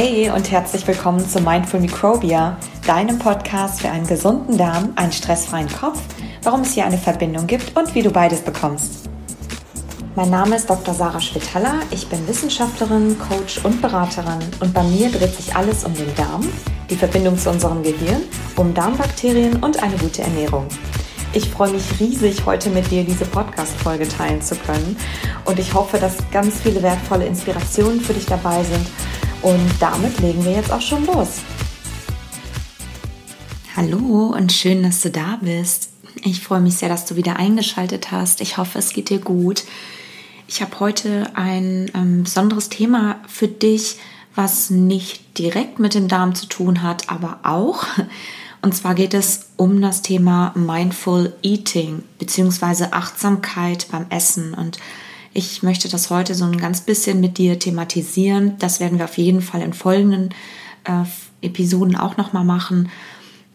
Hey und herzlich willkommen zu Mindful Microbia, deinem Podcast für einen gesunden Darm, einen stressfreien Kopf, warum es hier eine Verbindung gibt und wie du beides bekommst. Mein Name ist Dr. Sarah Schwitaler, ich bin Wissenschaftlerin, Coach und Beraterin und bei mir dreht sich alles um den Darm, die Verbindung zu unserem Gehirn, um Darmbakterien und eine gute Ernährung. Ich freue mich riesig, heute mit dir diese Podcast-Folge teilen zu können. Und ich hoffe, dass ganz viele wertvolle Inspirationen für dich dabei sind. Und damit legen wir jetzt auch schon los. Hallo und schön, dass du da bist. Ich freue mich sehr, dass du wieder eingeschaltet hast. Ich hoffe, es geht dir gut. Ich habe heute ein ähm, besonderes Thema für dich, was nicht direkt mit dem Darm zu tun hat, aber auch. Und zwar geht es um das Thema Mindful Eating bzw. Achtsamkeit beim Essen. Und ich möchte das heute so ein ganz bisschen mit dir thematisieren. Das werden wir auf jeden Fall in folgenden äh, Episoden auch nochmal machen.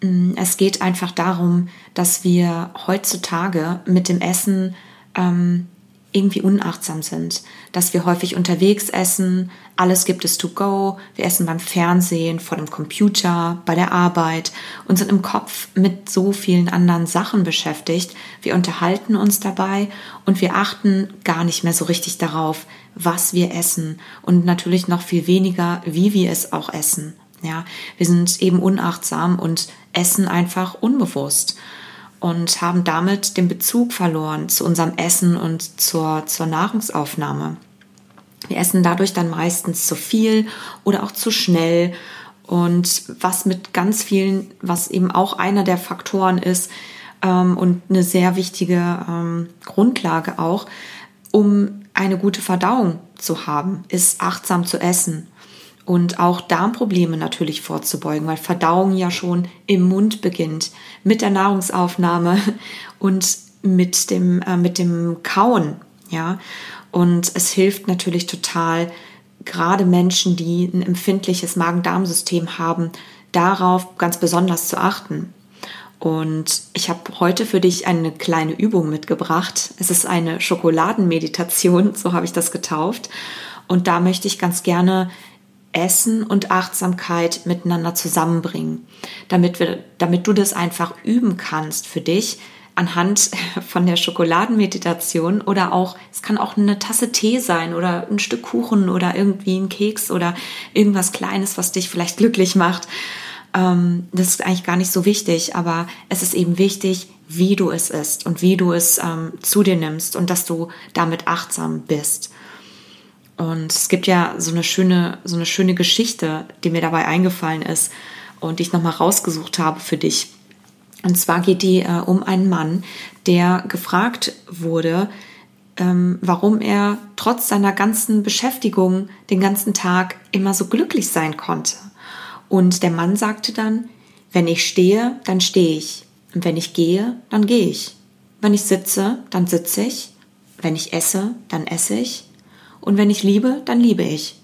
Mm, es geht einfach darum, dass wir heutzutage mit dem Essen ähm, irgendwie unachtsam sind, dass wir häufig unterwegs essen, alles gibt es to go, wir essen beim Fernsehen, vor dem Computer, bei der Arbeit und sind im Kopf mit so vielen anderen Sachen beschäftigt. Wir unterhalten uns dabei und wir achten gar nicht mehr so richtig darauf, was wir essen und natürlich noch viel weniger, wie wir es auch essen. Ja, wir sind eben unachtsam und essen einfach unbewusst und haben damit den Bezug verloren zu unserem Essen und zur, zur Nahrungsaufnahme. Wir essen dadurch dann meistens zu viel oder auch zu schnell und was mit ganz vielen, was eben auch einer der Faktoren ist ähm, und eine sehr wichtige ähm, Grundlage auch, um eine gute Verdauung zu haben, ist achtsam zu essen und auch Darmprobleme natürlich vorzubeugen, weil Verdauung ja schon im Mund beginnt, mit der Nahrungsaufnahme und mit dem, äh, mit dem Kauen, ja. Und es hilft natürlich total, gerade Menschen, die ein empfindliches Magen-Darm-System haben, darauf ganz besonders zu achten. Und ich habe heute für dich eine kleine Übung mitgebracht. Es ist eine Schokoladenmeditation, so habe ich das getauft. Und da möchte ich ganz gerne Essen und Achtsamkeit miteinander zusammenbringen, damit wir, damit du das einfach üben kannst für dich anhand von der Schokoladenmeditation oder auch, es kann auch eine Tasse Tee sein oder ein Stück Kuchen oder irgendwie ein Keks oder irgendwas Kleines, was dich vielleicht glücklich macht. Ähm, das ist eigentlich gar nicht so wichtig, aber es ist eben wichtig, wie du es isst und wie du es ähm, zu dir nimmst und dass du damit achtsam bist. Und es gibt ja so eine schöne, so eine schöne Geschichte, die mir dabei eingefallen ist und die ich nochmal rausgesucht habe für dich. Und zwar geht die äh, um einen Mann, der gefragt wurde, ähm, warum er trotz seiner ganzen Beschäftigung den ganzen Tag immer so glücklich sein konnte. Und der Mann sagte dann, wenn ich stehe, dann stehe ich. Und wenn ich gehe, dann gehe ich. Wenn ich sitze, dann sitze ich. Wenn ich esse, dann esse ich. Und wenn ich liebe, dann liebe ich.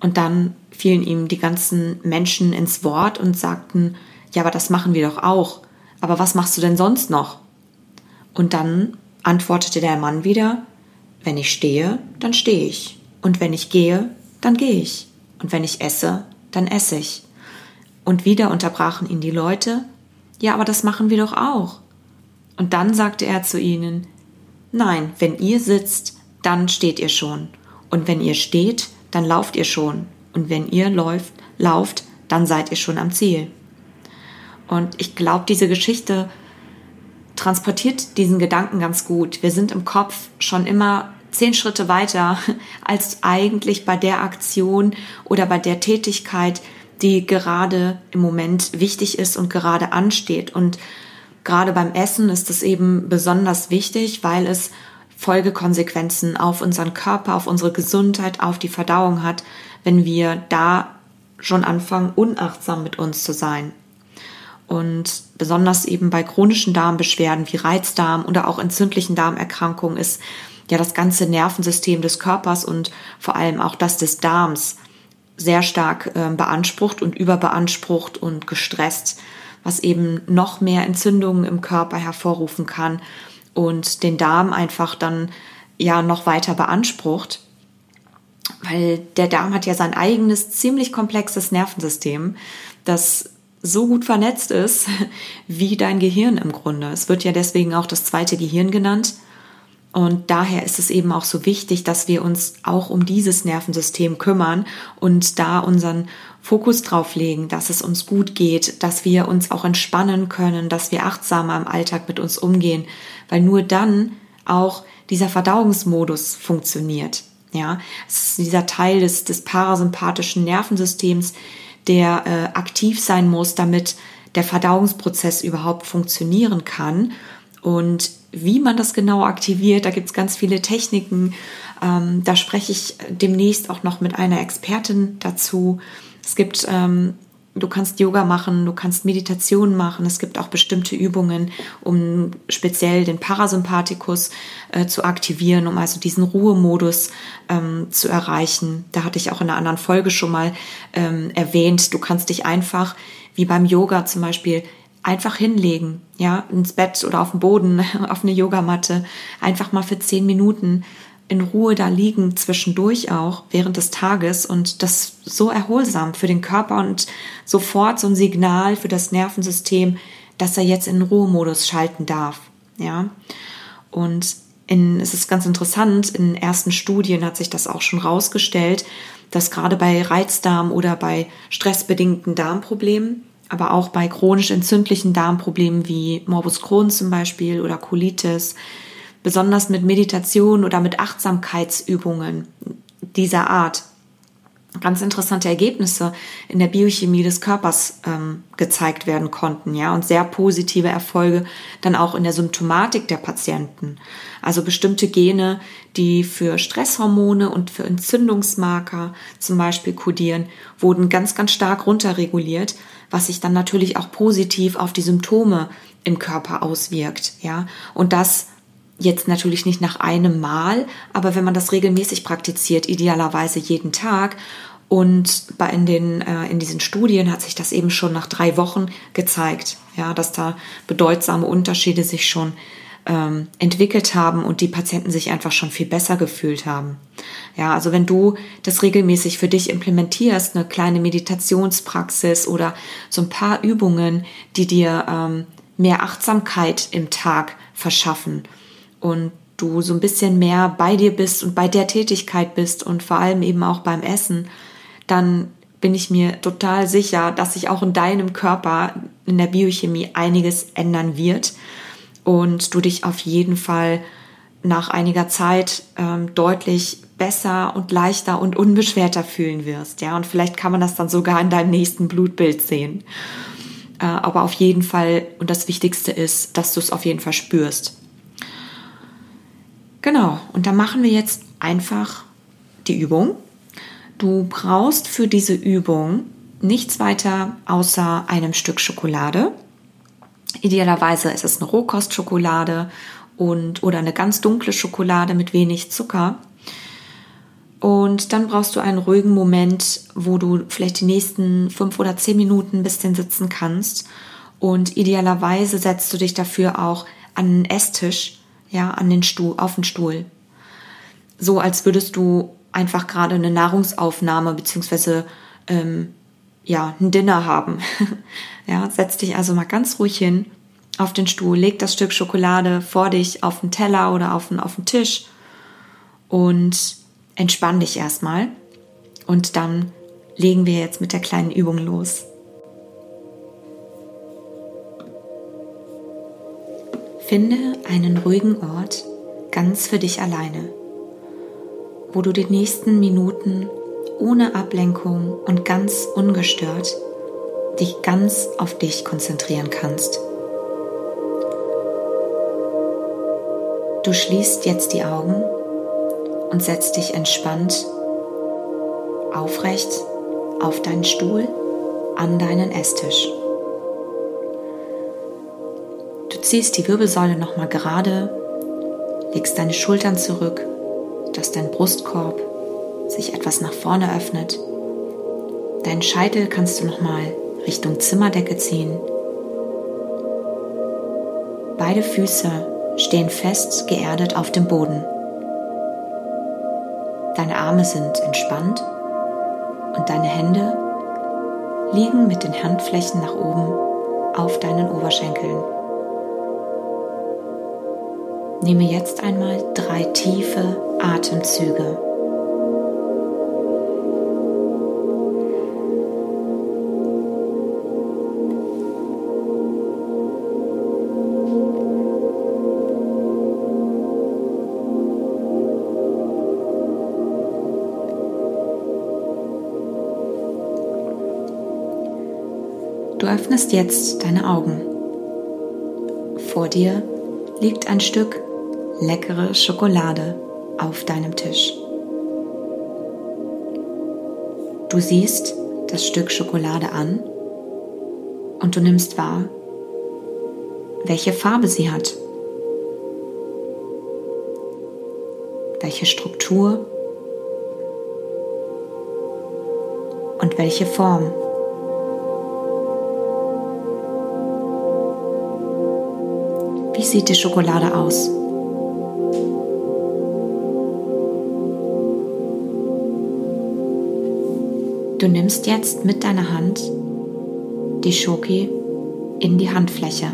Und dann fielen ihm die ganzen Menschen ins Wort und sagten, ja, aber das machen wir doch auch. Aber was machst du denn sonst noch? Und dann antwortete der Mann wieder, wenn ich stehe, dann stehe ich. Und wenn ich gehe, dann gehe ich. Und wenn ich esse, dann esse ich. Und wieder unterbrachen ihn die Leute, ja, aber das machen wir doch auch. Und dann sagte er zu ihnen, nein, wenn ihr sitzt, dann steht ihr schon. Und wenn ihr steht, dann lauft ihr schon. Und wenn ihr läuft, lauft, dann seid ihr schon am Ziel. Und ich glaube, diese Geschichte transportiert diesen Gedanken ganz gut. Wir sind im Kopf schon immer zehn Schritte weiter als eigentlich bei der Aktion oder bei der Tätigkeit, die gerade im Moment wichtig ist und gerade ansteht. Und gerade beim Essen ist es eben besonders wichtig, weil es Folgekonsequenzen auf unseren Körper, auf unsere Gesundheit, auf die Verdauung hat, wenn wir da schon anfangen, unachtsam mit uns zu sein. Und besonders eben bei chronischen Darmbeschwerden wie Reizdarm oder auch entzündlichen Darmerkrankungen ist ja das ganze Nervensystem des Körpers und vor allem auch das des Darms sehr stark äh, beansprucht und überbeansprucht und gestresst, was eben noch mehr Entzündungen im Körper hervorrufen kann und den Darm einfach dann ja noch weiter beansprucht. weil der Darm hat ja sein eigenes ziemlich komplexes Nervensystem, das so gut vernetzt ist wie dein Gehirn im Grunde. Es wird ja deswegen auch das zweite Gehirn genannt. Und daher ist es eben auch so wichtig, dass wir uns auch um dieses Nervensystem kümmern und da unseren Fokus drauf legen, dass es uns gut geht, dass wir uns auch entspannen können, dass wir achtsamer im Alltag mit uns umgehen, weil nur dann auch dieser Verdauungsmodus funktioniert. Ja, es ist dieser Teil des, des parasympathischen Nervensystems, der äh, aktiv sein muss, damit der Verdauungsprozess überhaupt funktionieren kann. Und wie man das genau aktiviert, da gibt es ganz viele Techniken. Ähm, da spreche ich demnächst auch noch mit einer Expertin dazu. Es gibt ähm, Du kannst Yoga machen, du kannst Meditation machen. Es gibt auch bestimmte Übungen, um speziell den Parasympathikus äh, zu aktivieren, um also diesen Ruhemodus ähm, zu erreichen. Da hatte ich auch in einer anderen Folge schon mal ähm, erwähnt. Du kannst dich einfach, wie beim Yoga zum Beispiel, einfach hinlegen, ja, ins Bett oder auf den Boden, auf eine Yogamatte, einfach mal für zehn Minuten in Ruhe da liegen, zwischendurch auch, während des Tages und das so erholsam für den Körper und sofort so ein Signal für das Nervensystem, dass er jetzt in Ruhemodus schalten darf, ja. Und in, es ist ganz interessant, in ersten Studien hat sich das auch schon rausgestellt, dass gerade bei Reizdarm oder bei stressbedingten Darmproblemen, aber auch bei chronisch entzündlichen Darmproblemen wie Morbus Crohn zum Beispiel oder Colitis, besonders mit Meditation oder mit Achtsamkeitsübungen dieser Art ganz interessante Ergebnisse in der Biochemie des Körpers ähm, gezeigt werden konnten, ja, und sehr positive Erfolge dann auch in der Symptomatik der Patienten. Also bestimmte Gene, die für Stresshormone und für Entzündungsmarker zum Beispiel kodieren, wurden ganz, ganz stark runterreguliert, was sich dann natürlich auch positiv auf die Symptome im Körper auswirkt, ja, und das Jetzt natürlich nicht nach einem Mal, aber wenn man das regelmäßig praktiziert, idealerweise jeden Tag. Und in, den, äh, in diesen Studien hat sich das eben schon nach drei Wochen gezeigt, ja, dass da bedeutsame Unterschiede sich schon ähm, entwickelt haben und die Patienten sich einfach schon viel besser gefühlt haben. Ja, also wenn du das regelmäßig für dich implementierst, eine kleine Meditationspraxis oder so ein paar Übungen, die dir ähm, mehr Achtsamkeit im Tag verschaffen und du so ein bisschen mehr bei dir bist und bei der Tätigkeit bist und vor allem eben auch beim Essen, dann bin ich mir total sicher, dass sich auch in deinem Körper, in der Biochemie einiges ändern wird und du dich auf jeden Fall nach einiger Zeit ähm, deutlich besser und leichter und unbeschwerter fühlen wirst. Ja, und vielleicht kann man das dann sogar in deinem nächsten Blutbild sehen. Äh, aber auf jeden Fall, und das Wichtigste ist, dass du es auf jeden Fall spürst. Genau, und da machen wir jetzt einfach die Übung. Du brauchst für diese Übung nichts weiter außer einem Stück Schokolade. Idealerweise ist es eine Rohkostschokolade und oder eine ganz dunkle Schokolade mit wenig Zucker. Und dann brauchst du einen ruhigen Moment, wo du vielleicht die nächsten fünf oder zehn Minuten ein bisschen sitzen kannst. Und idealerweise setzt du dich dafür auch an einen Esstisch ja, an den Stuhl, auf den Stuhl. So als würdest du einfach gerade eine Nahrungsaufnahme beziehungsweise ähm, ja, ein Dinner haben. ja, setz dich also mal ganz ruhig hin auf den Stuhl, leg das Stück Schokolade vor dich auf den Teller oder auf den, auf den Tisch und entspann dich erstmal. Und dann legen wir jetzt mit der kleinen Übung los. Finde einen ruhigen Ort ganz für dich alleine, wo du die nächsten Minuten ohne Ablenkung und ganz ungestört dich ganz auf dich konzentrieren kannst. Du schließt jetzt die Augen und setzt dich entspannt aufrecht auf deinen Stuhl an deinen Esstisch ziehst die Wirbelsäule nochmal gerade, legst deine Schultern zurück, dass dein Brustkorb sich etwas nach vorne öffnet. Deinen Scheitel kannst du nochmal Richtung Zimmerdecke ziehen. Beide Füße stehen fest geerdet auf dem Boden. Deine Arme sind entspannt und deine Hände liegen mit den Handflächen nach oben auf deinen Oberschenkeln. Nehme jetzt einmal drei tiefe Atemzüge. Du öffnest jetzt deine Augen. Vor dir liegt ein Stück leckere Schokolade auf deinem Tisch. Du siehst das Stück Schokolade an und du nimmst wahr, welche Farbe sie hat, welche Struktur und welche Form. Wie sieht die Schokolade aus? Du nimmst jetzt mit deiner Hand die Schoki in die Handfläche.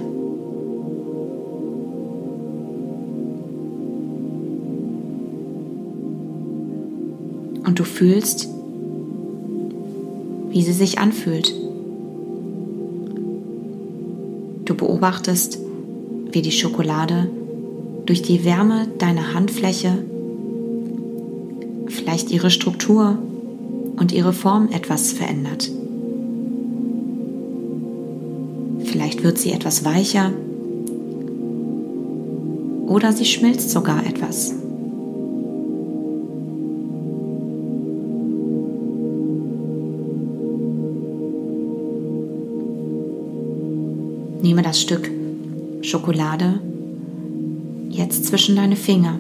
Und du fühlst, wie sie sich anfühlt. Du beobachtest, wie die Schokolade durch die Wärme deiner Handfläche vielleicht ihre Struktur und ihre Form etwas verändert. Vielleicht wird sie etwas weicher oder sie schmilzt sogar etwas. Nehme das Stück Schokolade jetzt zwischen deine Finger.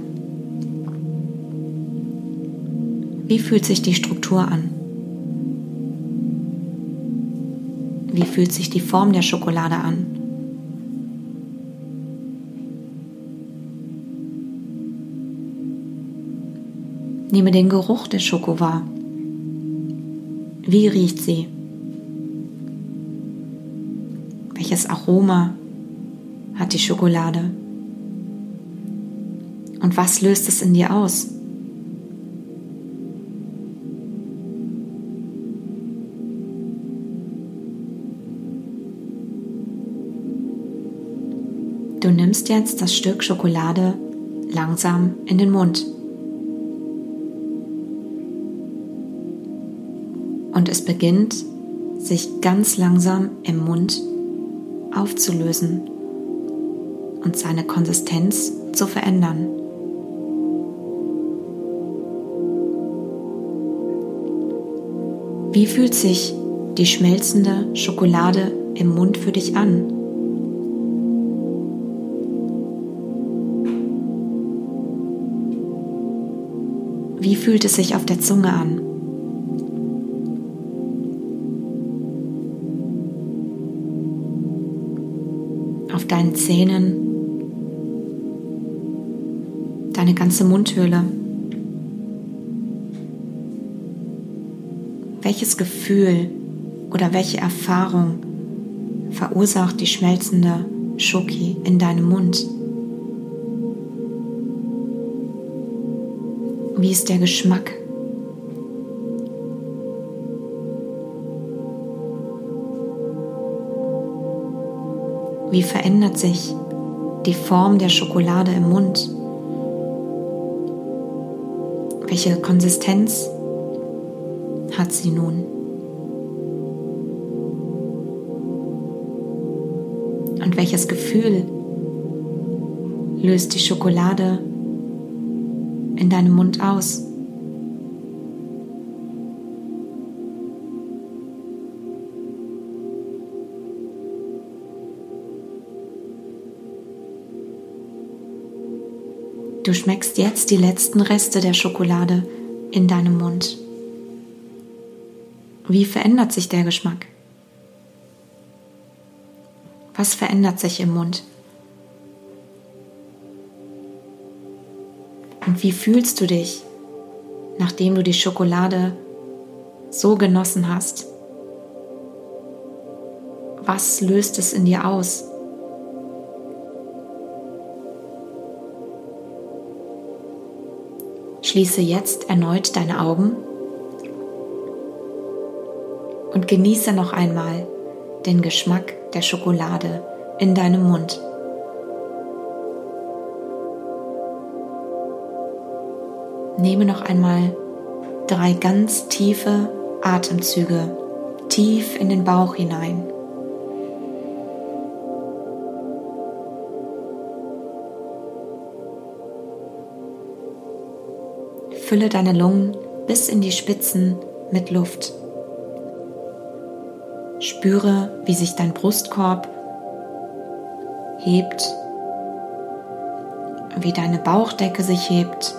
Wie fühlt sich die Struktur an? Wie fühlt sich die Form der Schokolade an? Nehme den Geruch der Schoko wahr. Wie riecht sie? Welches Aroma hat die Schokolade? Und was löst es in dir aus? Nimmst jetzt das Stück Schokolade langsam in den Mund. Und es beginnt sich ganz langsam im Mund aufzulösen und seine Konsistenz zu verändern. Wie fühlt sich die schmelzende Schokolade im Mund für dich an? Wie fühlt es sich auf der Zunge an? Auf deinen Zähnen deine ganze Mundhöhle. Welches Gefühl oder welche Erfahrung verursacht die schmelzende Schoki in deinem Mund? Wie ist der Geschmack? Wie verändert sich die Form der Schokolade im Mund? Welche Konsistenz hat sie nun? Und welches Gefühl löst die Schokolade in deinem Mund aus? Du schmeckst jetzt die letzten Reste der Schokolade in deinem Mund. Wie verändert sich der Geschmack? Was verändert sich im Mund? Und wie fühlst du dich nachdem du die Schokolade so genossen hast? Was löst es in dir aus? Schließe jetzt erneut deine Augen und genieße noch einmal den Geschmack der Schokolade in deinem Mund. Nehme noch einmal drei ganz tiefe Atemzüge tief in den Bauch hinein. Fülle deine Lungen bis in die Spitzen mit Luft. Spüre, wie sich dein Brustkorb hebt, wie deine Bauchdecke sich hebt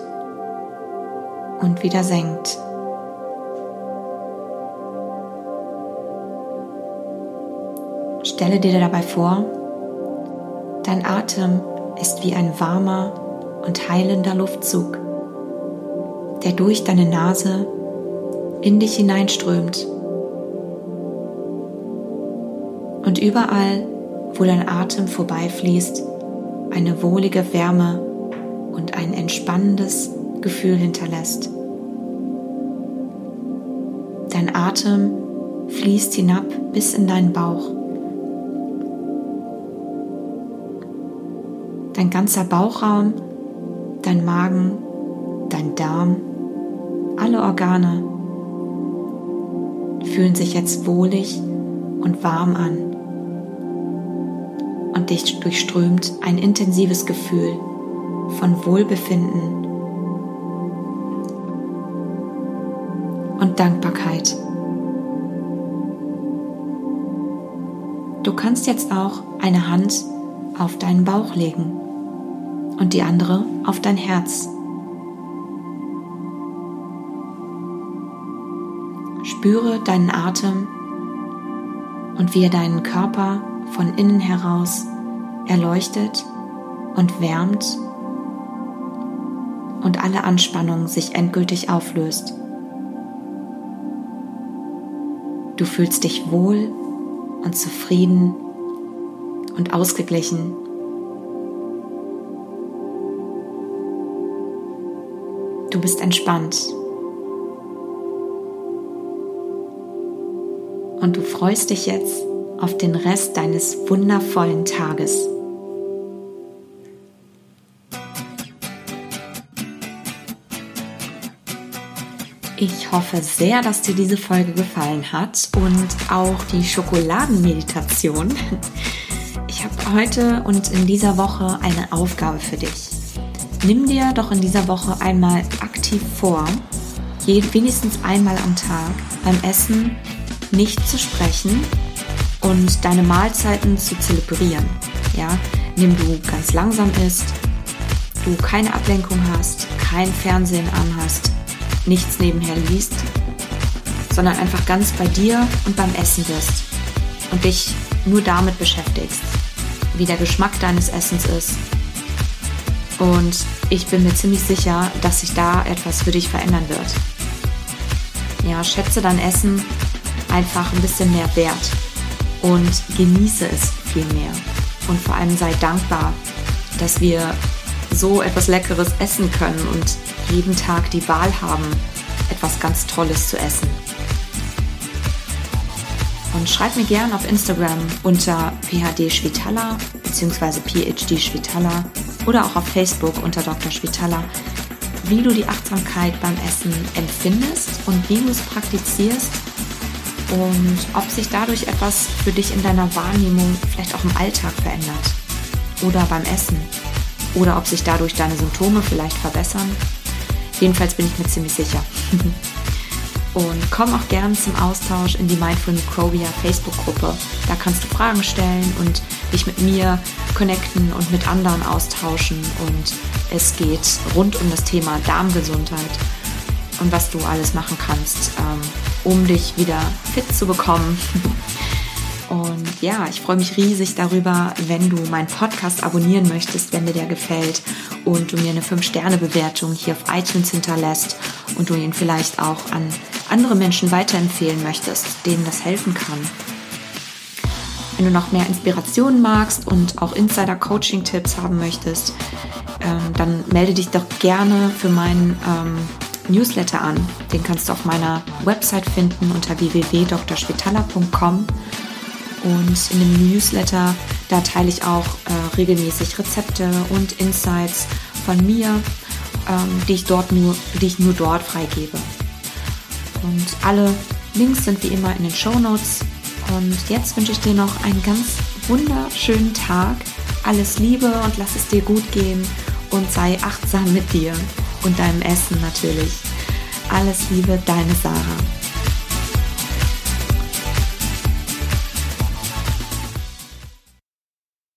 und wieder senkt. Stelle dir dabei vor, dein Atem ist wie ein warmer und heilender Luftzug, der durch deine Nase in dich hineinströmt und überall, wo dein Atem vorbeifließt, eine wohlige Wärme und ein entspannendes Gefühl hinterlässt. Dein Atem fließt hinab bis in deinen Bauch. Dein ganzer Bauchraum, dein Magen, dein Darm, alle Organe fühlen sich jetzt wohlig und warm an und dich durchströmt ein intensives Gefühl von Wohlbefinden und Dankbarkeit. Du kannst jetzt auch eine Hand auf deinen Bauch legen und die andere auf dein Herz. Spüre deinen Atem und wie er deinen Körper von innen heraus erleuchtet und wärmt und alle Anspannung sich endgültig auflöst. Du fühlst dich wohl und zufrieden und ausgeglichen. Du bist entspannt. Und du freust dich jetzt auf den Rest deines wundervollen Tages. Ich hoffe sehr, dass dir diese Folge gefallen hat und auch die Schokoladenmeditation. Ich habe heute und in dieser Woche eine Aufgabe für dich. Nimm dir doch in dieser Woche einmal aktiv vor, wenigstens einmal am Tag beim Essen nicht zu sprechen und deine Mahlzeiten zu zelebrieren. Ja, indem du ganz langsam isst, du keine Ablenkung hast, kein Fernsehen anhast, nichts nebenher liest, sondern einfach ganz bei dir und beim Essen bist und dich nur damit beschäftigst, wie der Geschmack deines Essens ist. Und ich bin mir ziemlich sicher, dass sich da etwas für dich verändern wird. Ja, schätze dein Essen einfach ein bisschen mehr wert und genieße es viel mehr. Und vor allem sei dankbar, dass wir so etwas Leckeres essen können und jeden Tag die Wahl haben, etwas ganz Tolles zu essen. Und schreib mir gerne auf Instagram unter PHD Schwitala bzw. PhD Schwitala oder auch auf Facebook unter Dr. Schwitala, wie du die Achtsamkeit beim Essen empfindest und wie du es praktizierst und ob sich dadurch etwas für dich in deiner Wahrnehmung vielleicht auch im Alltag verändert oder beim Essen oder ob sich dadurch deine Symptome vielleicht verbessern. Jedenfalls bin ich mir ziemlich sicher. Und komm auch gern zum Austausch in die Mindful Microbia Facebook-Gruppe. Da kannst du Fragen stellen und dich mit mir connecten und mit anderen austauschen. Und es geht rund um das Thema Darmgesundheit und was du alles machen kannst, ähm, um dich wieder fit zu bekommen. Und ja, ich freue mich riesig darüber, wenn du meinen Podcast abonnieren möchtest, wenn dir der gefällt und du mir eine 5-Sterne-Bewertung hier auf iTunes hinterlässt und du ihn vielleicht auch an andere Menschen weiterempfehlen möchtest, denen das helfen kann. Wenn du noch mehr Inspirationen magst und auch Insider-Coaching-Tipps haben möchtest, ähm, dann melde dich doch gerne für meinen ähm, Newsletter an. Den kannst du auf meiner Website finden unter www.drspitaler.com. Und in dem Newsletter, da teile ich auch äh, regelmäßig Rezepte und Insights von mir, ähm, die, ich dort nur, die ich nur dort freigebe. Und alle Links sind wie immer in den Show Notes. Und jetzt wünsche ich dir noch einen ganz wunderschönen Tag. Alles Liebe und lass es dir gut gehen und sei achtsam mit dir und deinem Essen natürlich. Alles Liebe, deine Sarah.